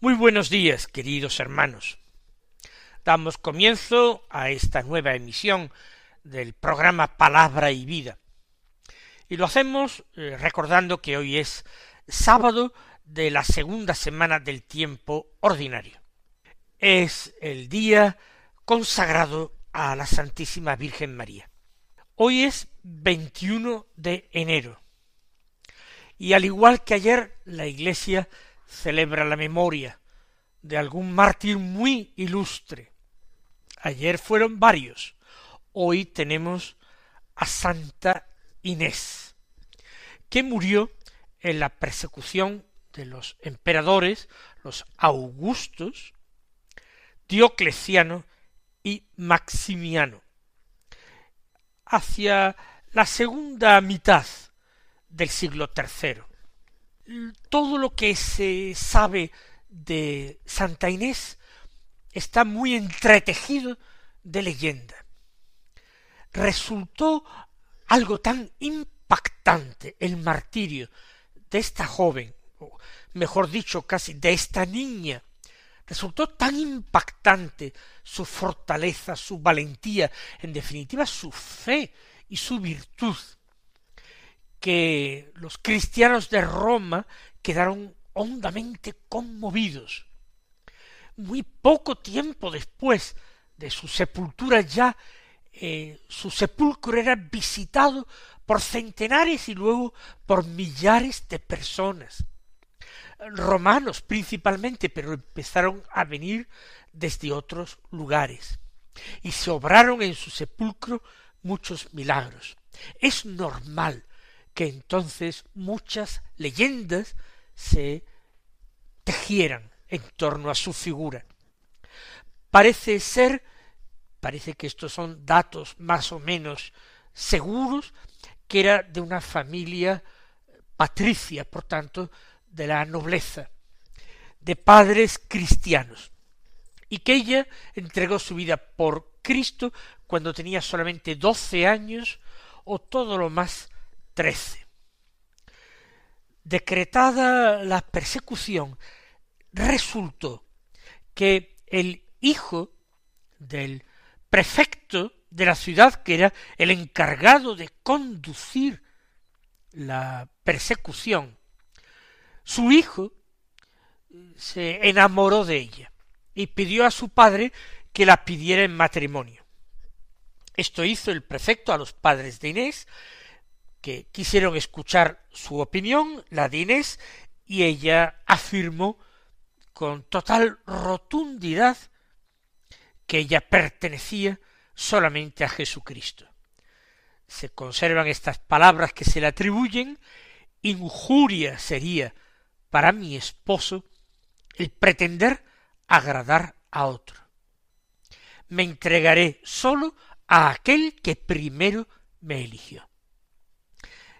Muy buenos días, queridos hermanos. Damos comienzo a esta nueva emisión del programa Palabra y Vida. Y lo hacemos eh, recordando que hoy es sábado de la segunda semana del tiempo ordinario. Es el día consagrado a la Santísima Virgen María. Hoy es 21 de enero. Y al igual que ayer, la Iglesia celebra la memoria de algún mártir muy ilustre. Ayer fueron varios. Hoy tenemos a Santa Inés, que murió en la persecución de los emperadores, los Augustos, Diocleciano y Maximiano, hacia la segunda mitad del siglo tercero todo lo que se sabe de Santa Inés está muy entretejido de leyenda. Resultó algo tan impactante el martirio de esta joven, o mejor dicho, casi de esta niña, resultó tan impactante su fortaleza, su valentía, en definitiva su fe y su virtud, que los cristianos de Roma quedaron hondamente conmovidos. Muy poco tiempo después de su sepultura ya, eh, su sepulcro era visitado por centenares y luego por millares de personas, romanos principalmente, pero empezaron a venir desde otros lugares, y se obraron en su sepulcro muchos milagros. Es normal que entonces muchas leyendas se tejieran en torno a su figura. Parece ser, parece que estos son datos más o menos seguros, que era de una familia patricia, por tanto, de la nobleza, de padres cristianos, y que ella entregó su vida por Cristo cuando tenía solamente doce años o todo lo más trece. Decretada la persecución, resultó que el hijo del prefecto de la ciudad, que era el encargado de conducir la persecución, su hijo se enamoró de ella y pidió a su padre que la pidiera en matrimonio. Esto hizo el prefecto a los padres de Inés, que quisieron escuchar su opinión, la de Inés, y ella afirmó con total rotundidad que ella pertenecía solamente a Jesucristo. Se conservan estas palabras que se le atribuyen, injuria sería para mi esposo el pretender agradar a otro. Me entregaré solo a aquel que primero me eligió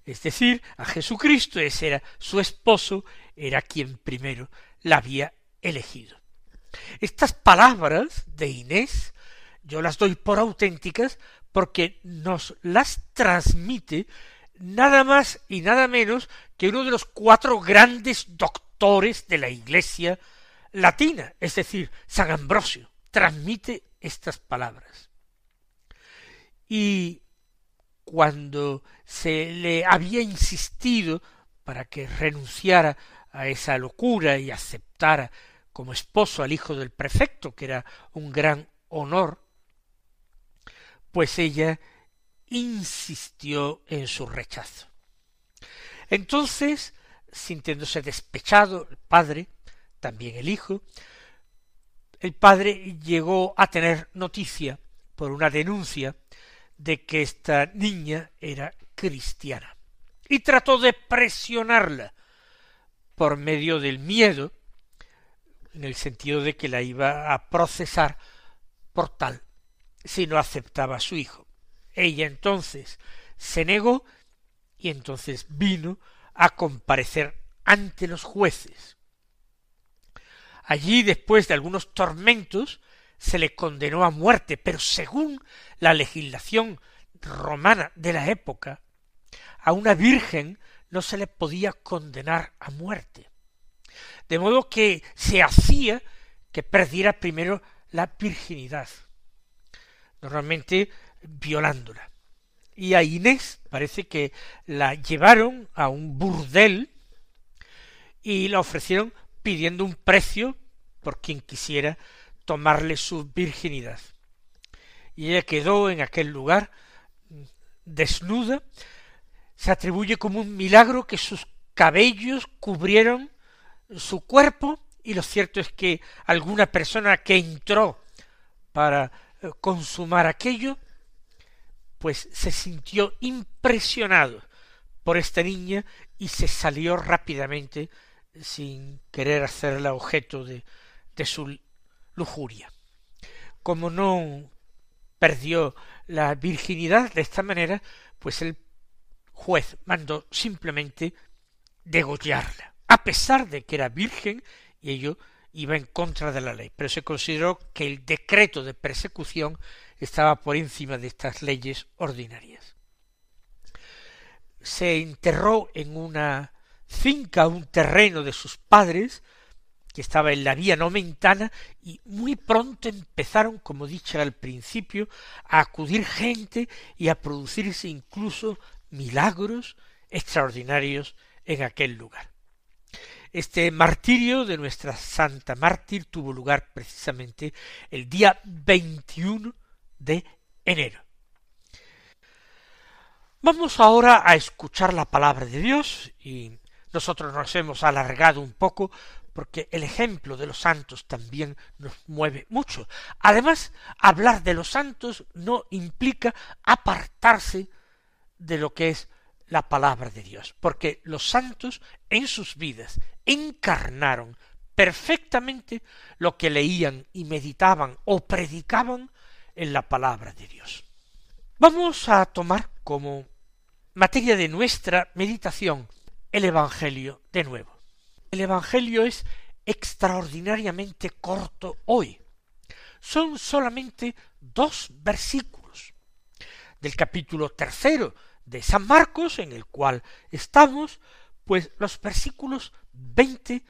es decir, a Jesucristo, ese era su esposo, era quien primero la había elegido. Estas palabras de Inés yo las doy por auténticas porque nos las transmite nada más y nada menos que uno de los cuatro grandes doctores de la Iglesia latina, es decir, San Ambrosio, transmite estas palabras. Y cuando se le había insistido para que renunciara a esa locura y aceptara como esposo al hijo del prefecto, que era un gran honor, pues ella insistió en su rechazo. Entonces, sintiéndose despechado el padre, también el hijo, el padre llegó a tener noticia por una denuncia de que esta niña era cristiana y trató de presionarla por medio del miedo, en el sentido de que la iba a procesar por tal si no aceptaba a su hijo. Ella entonces se negó y entonces vino a comparecer ante los jueces. Allí, después de algunos tormentos, se le condenó a muerte, pero según la legislación romana de la época, a una virgen no se le podía condenar a muerte. De modo que se hacía que perdiera primero la virginidad, normalmente violándola. Y a Inés parece que la llevaron a un burdel y la ofrecieron pidiendo un precio por quien quisiera tomarle su virginidad. Y ella quedó en aquel lugar desnuda, se atribuye como un milagro que sus cabellos cubrieron su cuerpo y lo cierto es que alguna persona que entró para eh, consumar aquello, pues se sintió impresionado por esta niña y se salió rápidamente sin querer hacerla objeto de, de su lujuria. Como no perdió la virginidad de esta manera, pues el juez mandó simplemente degollarla, a pesar de que era virgen y ello iba en contra de la ley, pero se consideró que el decreto de persecución estaba por encima de estas leyes ordinarias. Se enterró en una finca, un terreno de sus padres, que estaba en la vía nomentana, y muy pronto empezaron, como dicho al principio, a acudir gente y a producirse incluso milagros extraordinarios en aquel lugar. Este martirio de nuestra santa mártir tuvo lugar precisamente el día 21 de enero. Vamos ahora a escuchar la palabra de Dios y nosotros nos hemos alargado un poco porque el ejemplo de los santos también nos mueve mucho. Además, hablar de los santos no implica apartarse de lo que es la palabra de Dios, porque los santos en sus vidas encarnaron perfectamente lo que leían y meditaban o predicaban en la palabra de Dios. Vamos a tomar como materia de nuestra meditación el Evangelio de nuevo. El Evangelio es extraordinariamente corto hoy. Son solamente dos versículos del capítulo tercero de San Marcos, en el cual estamos, pues los versículos veinte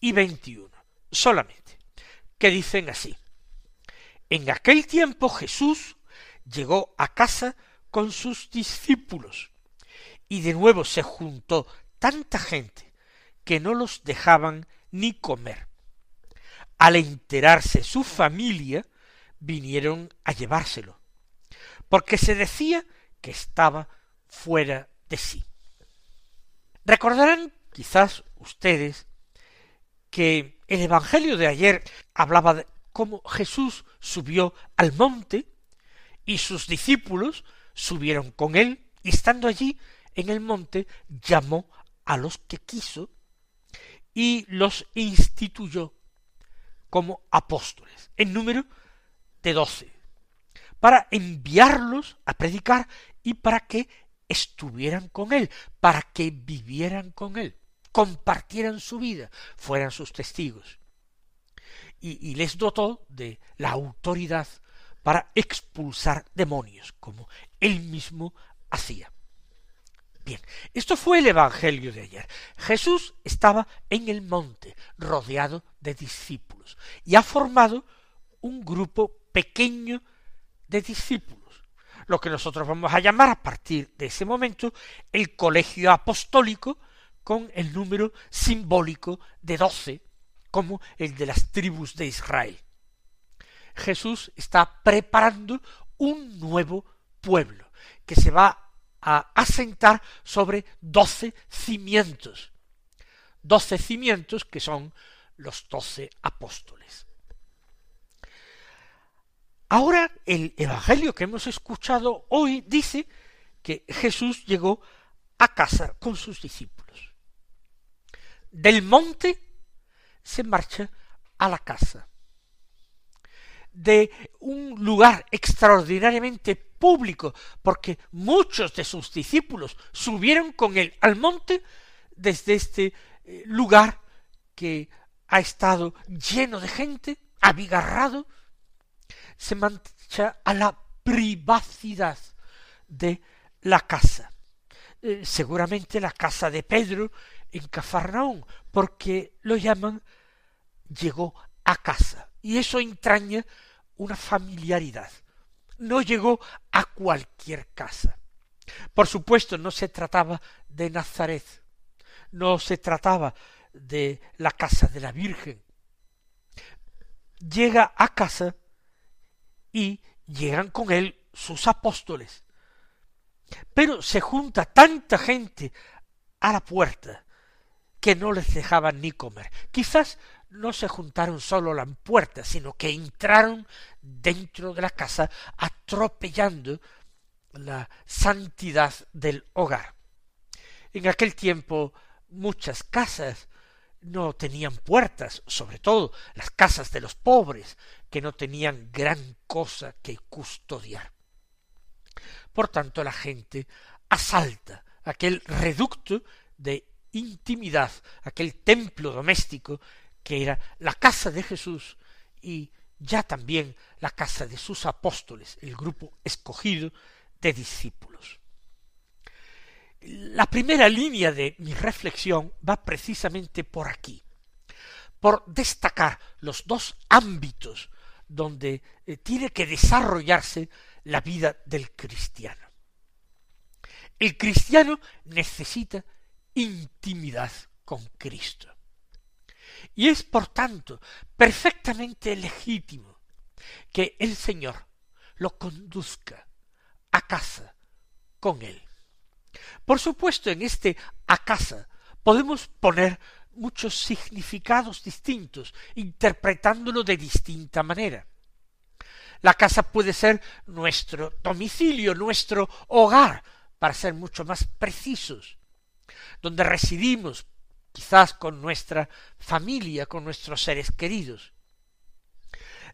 y veintiuno, solamente, que dicen así. En aquel tiempo Jesús llegó a casa con sus discípulos, y de nuevo se juntó tanta gente que no los dejaban ni comer. Al enterarse su familia, vinieron a llevárselo, porque se decía que estaba fuera de sí. Recordarán quizás ustedes que el Evangelio de ayer hablaba de cómo Jesús subió al monte y sus discípulos subieron con él y estando allí en el monte llamó a los que quiso y los instituyó como apóstoles, en número de doce, para enviarlos a predicar y para que estuvieran con él, para que vivieran con él, compartieran su vida, fueran sus testigos. Y, y les dotó de la autoridad para expulsar demonios, como él mismo hacía. Bien, esto fue el Evangelio de ayer. Jesús estaba en el monte, rodeado de discípulos, y ha formado un grupo pequeño de discípulos, lo que nosotros vamos a llamar a partir de ese momento el colegio apostólico con el número simbólico de doce, como el de las tribus de Israel. Jesús está preparando un nuevo pueblo que se va a asentar sobre doce cimientos. Doce cimientos que son los doce apóstoles. Ahora el Evangelio que hemos escuchado hoy dice que Jesús llegó a casa con sus discípulos. Del monte se marcha a la casa de un lugar extraordinariamente público, porque muchos de sus discípulos subieron con él al monte desde este eh, lugar que ha estado lleno de gente, abigarrado, se mancha a la privacidad de la casa. Eh, seguramente la casa de Pedro en Cafarnaún, porque lo llaman llegó a casa. Y eso entraña una familiaridad. No llegó a cualquier casa. Por supuesto, no se trataba de Nazaret, no se trataba de la casa de la Virgen. Llega a casa y llegan con él sus apóstoles. Pero se junta tanta gente a la puerta que no les dejaban ni comer. Quizás no se juntaron solo a la puerta, sino que entraron dentro de la casa atropellando la santidad del hogar. En aquel tiempo muchas casas no tenían puertas, sobre todo las casas de los pobres, que no tenían gran cosa que custodiar. Por tanto, la gente asalta aquel reducto de intimidad, aquel templo doméstico que era la casa de Jesús y ya también la casa de sus apóstoles, el grupo escogido de discípulos. La primera línea de mi reflexión va precisamente por aquí, por destacar los dos ámbitos donde eh, tiene que desarrollarse la vida del cristiano. El cristiano necesita intimidad con Cristo. Y es, por tanto, perfectamente legítimo que el Señor lo conduzca a casa con él. Por supuesto, en este a casa podemos poner muchos significados distintos, interpretándolo de distinta manera. La casa puede ser nuestro domicilio, nuestro hogar, para ser mucho más precisos, donde residimos, quizás con nuestra familia, con nuestros seres queridos.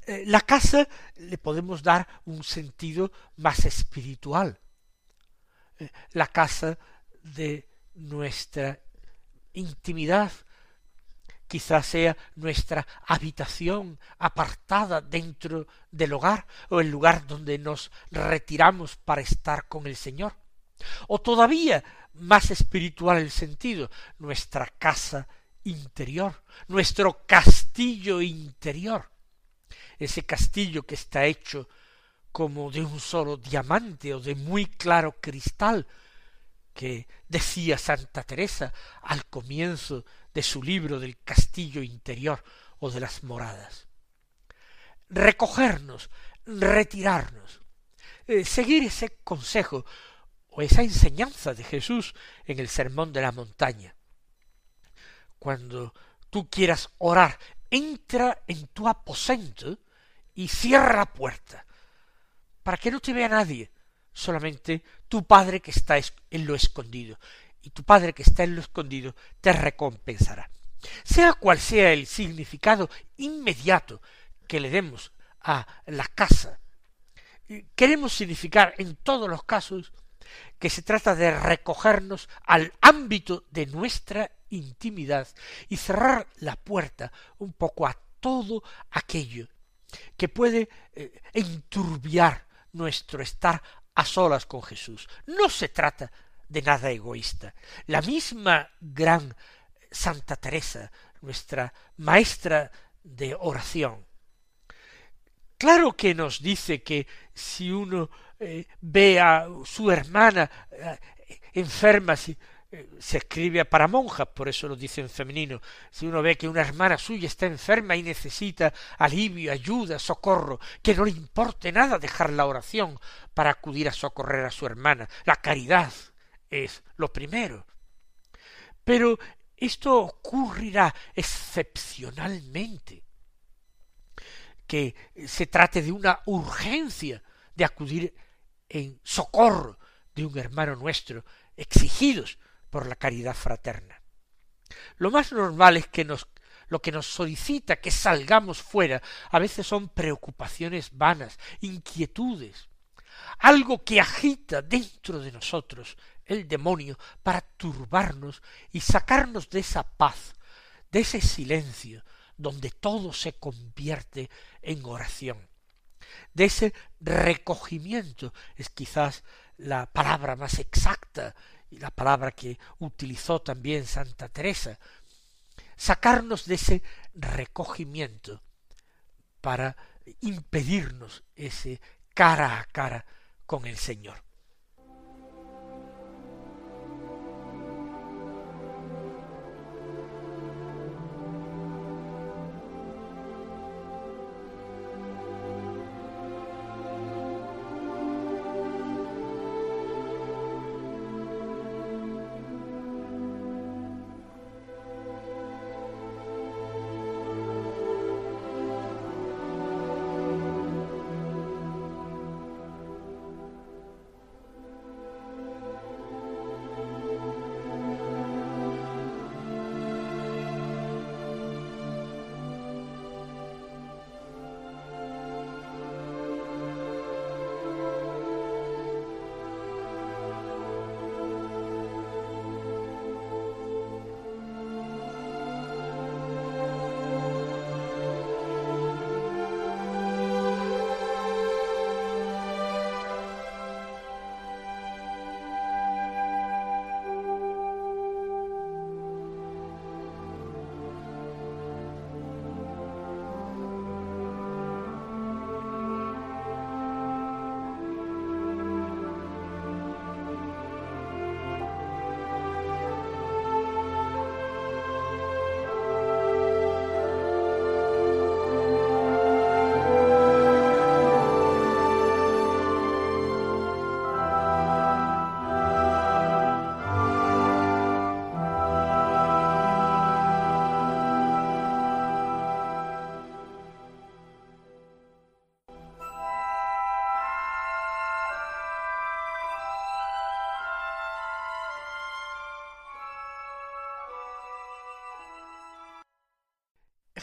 Eh, la casa le podemos dar un sentido más espiritual, eh, la casa de nuestra intimidad, quizás sea nuestra habitación apartada dentro del hogar o el lugar donde nos retiramos para estar con el Señor. O todavía más espiritual el sentido, nuestra casa interior, nuestro castillo interior, ese castillo que está hecho como de un solo diamante o de muy claro cristal, que decía Santa Teresa al comienzo de su libro del castillo interior o de las moradas. Recogernos, retirarnos, eh, seguir ese consejo o esa enseñanza de Jesús en el sermón de la montaña. Cuando tú quieras orar, entra en tu aposento y cierra la puerta para que no te vea nadie, solamente tu Padre que está en lo escondido, y tu Padre que está en lo escondido te recompensará. Sea cual sea el significado inmediato que le demos a la casa, queremos significar en todos los casos que se trata de recogernos al ámbito de nuestra intimidad y cerrar la puerta un poco a todo aquello que puede eh, enturbiar nuestro estar a solas con Jesús. No se trata de nada egoísta. La misma gran Santa Teresa, nuestra maestra de oración, claro que nos dice que si uno eh, ve a su hermana eh, enferma, si, se escribe para monjas, por eso lo dice en femenino. Si uno ve que una hermana suya está enferma y necesita alivio, ayuda, socorro, que no le importe nada dejar la oración para acudir a socorrer a su hermana. La caridad es lo primero. Pero esto ocurrirá excepcionalmente. Que se trate de una urgencia de acudir en socorro de un hermano nuestro, exigidos por la caridad fraterna. Lo más normal es que nos lo que nos solicita que salgamos fuera, a veces son preocupaciones vanas, inquietudes, algo que agita dentro de nosotros el demonio para turbarnos y sacarnos de esa paz, de ese silencio, donde todo se convierte en oración, de ese recogimiento, es quizás la palabra más exacta y la palabra que utilizó también Santa Teresa, sacarnos de ese recogimiento para impedirnos ese cara a cara con el Señor.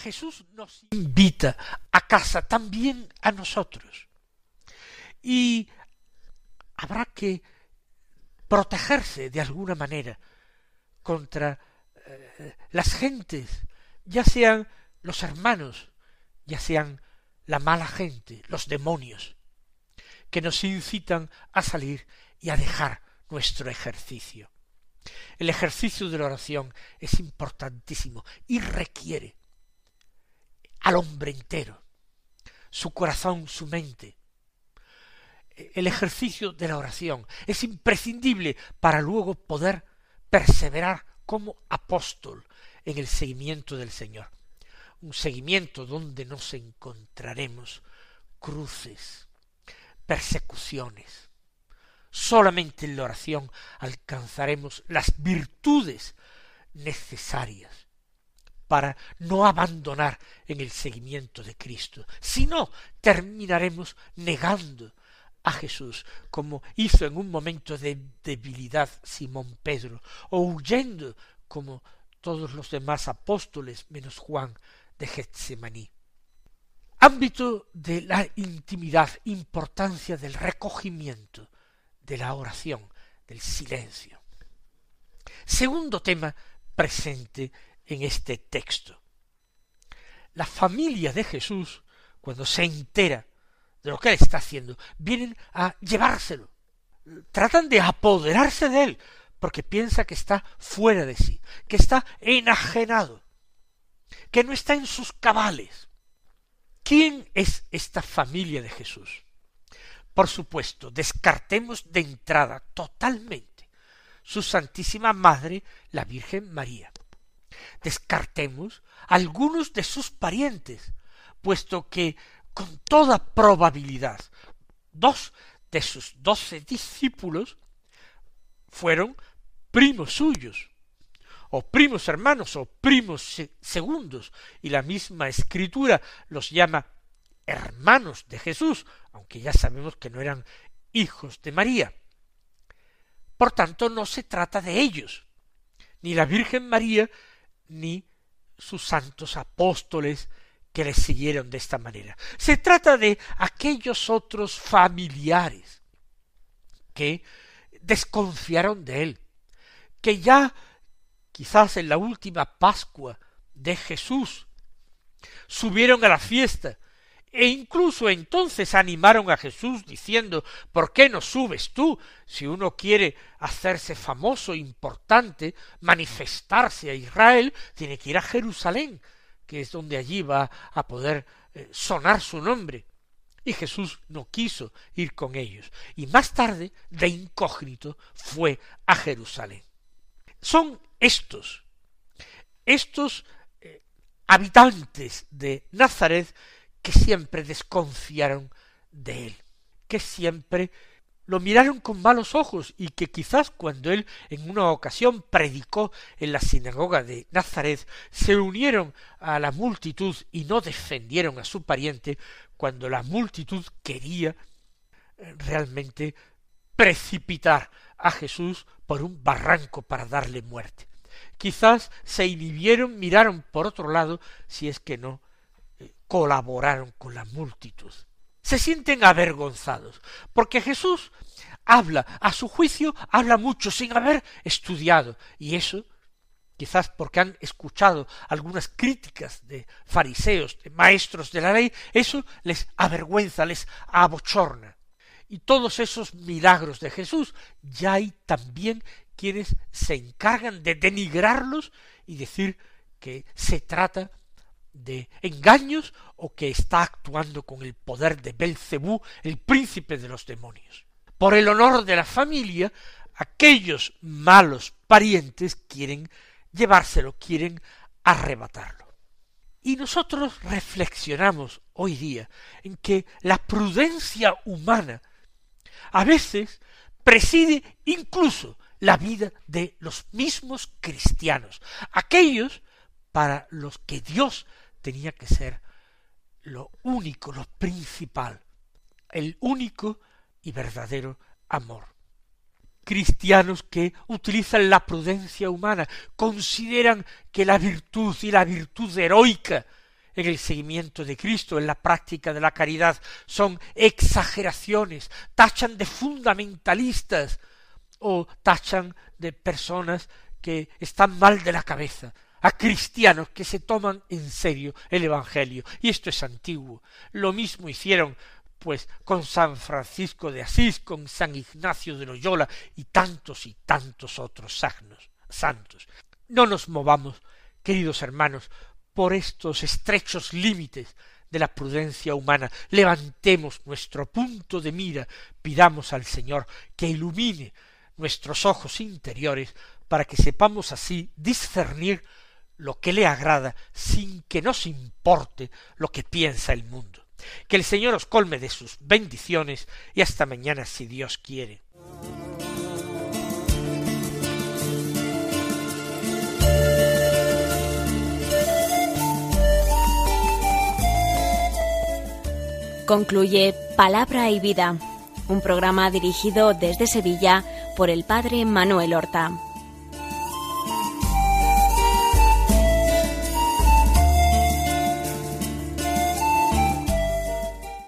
Jesús nos invita a casa, también a nosotros. Y habrá que protegerse de alguna manera contra eh, las gentes, ya sean los hermanos, ya sean la mala gente, los demonios, que nos incitan a salir y a dejar nuestro ejercicio. El ejercicio de la oración es importantísimo y requiere al hombre entero, su corazón, su mente. El ejercicio de la oración es imprescindible para luego poder perseverar como apóstol en el seguimiento del Señor. Un seguimiento donde nos encontraremos cruces, persecuciones. Solamente en la oración alcanzaremos las virtudes necesarias para no abandonar en el seguimiento de Cristo, sino terminaremos negando a Jesús, como hizo en un momento de debilidad Simón Pedro, o huyendo como todos los demás apóstoles menos Juan de Getsemaní. Ámbito de la intimidad, importancia del recogimiento, de la oración, del silencio. Segundo tema presente en este texto. La familia de Jesús, cuando se entera de lo que él está haciendo, vienen a llevárselo. Tratan de apoderarse de él, porque piensa que está fuera de sí, que está enajenado, que no está en sus cabales. ¿Quién es esta familia de Jesús? Por supuesto, descartemos de entrada totalmente su Santísima Madre, la Virgen María descartemos algunos de sus parientes, puesto que con toda probabilidad dos de sus doce discípulos fueron primos suyos, o primos hermanos, o primos segundos, y la misma escritura los llama hermanos de Jesús, aunque ya sabemos que no eran hijos de María. Por tanto, no se trata de ellos. Ni la Virgen María ni sus santos apóstoles que le siguieron de esta manera. Se trata de aquellos otros familiares que desconfiaron de él, que ya quizás en la última Pascua de Jesús subieron a la fiesta e incluso entonces animaron a Jesús diciendo ¿Por qué no subes tú? Si uno quiere hacerse famoso, importante, manifestarse a Israel, tiene que ir a Jerusalén, que es donde allí va a poder eh, sonar su nombre. Y Jesús no quiso ir con ellos. Y más tarde, de incógnito, fue a Jerusalén. Son estos, estos eh, habitantes de Nazaret que siempre desconfiaron de él, que siempre lo miraron con malos ojos y que quizás cuando él en una ocasión predicó en la sinagoga de Nazaret se unieron a la multitud y no defendieron a su pariente cuando la multitud quería eh, realmente precipitar a Jesús por un barranco para darle muerte. Quizás se inhibieron, miraron por otro lado, si es que no colaboraron con la multitud. Se sienten avergonzados, porque Jesús habla, a su juicio, habla mucho sin haber estudiado, y eso quizás porque han escuchado algunas críticas de fariseos, de maestros de la ley, eso les avergüenza, les abochorna. Y todos esos milagros de Jesús, ya hay también quienes se encargan de denigrarlos y decir que se trata de engaños o que está actuando con el poder de Belcebú, el príncipe de los demonios. Por el honor de la familia, aquellos malos parientes quieren llevárselo, quieren arrebatarlo. Y nosotros reflexionamos hoy día en que la prudencia humana a veces preside incluso la vida de los mismos cristianos, aquellos para los que Dios tenía que ser lo único, lo principal, el único y verdadero amor. Cristianos que utilizan la prudencia humana, consideran que la virtud y la virtud heroica en el seguimiento de Cristo, en la práctica de la caridad, son exageraciones, tachan de fundamentalistas o tachan de personas que están mal de la cabeza, a cristianos que se toman en serio el Evangelio. Y esto es antiguo. Lo mismo hicieron pues con San Francisco de Asís, con San Ignacio de Loyola y tantos y tantos otros sagnos, santos. No nos movamos, queridos hermanos, por estos estrechos límites de la prudencia humana. Levantemos nuestro punto de mira, pidamos al Señor que ilumine nuestros ojos interiores para que sepamos así discernir lo que le agrada sin que nos importe lo que piensa el mundo. Que el Señor os colme de sus bendiciones y hasta mañana si Dios quiere. Concluye Palabra y Vida, un programa dirigido desde Sevilla por el Padre Manuel Horta.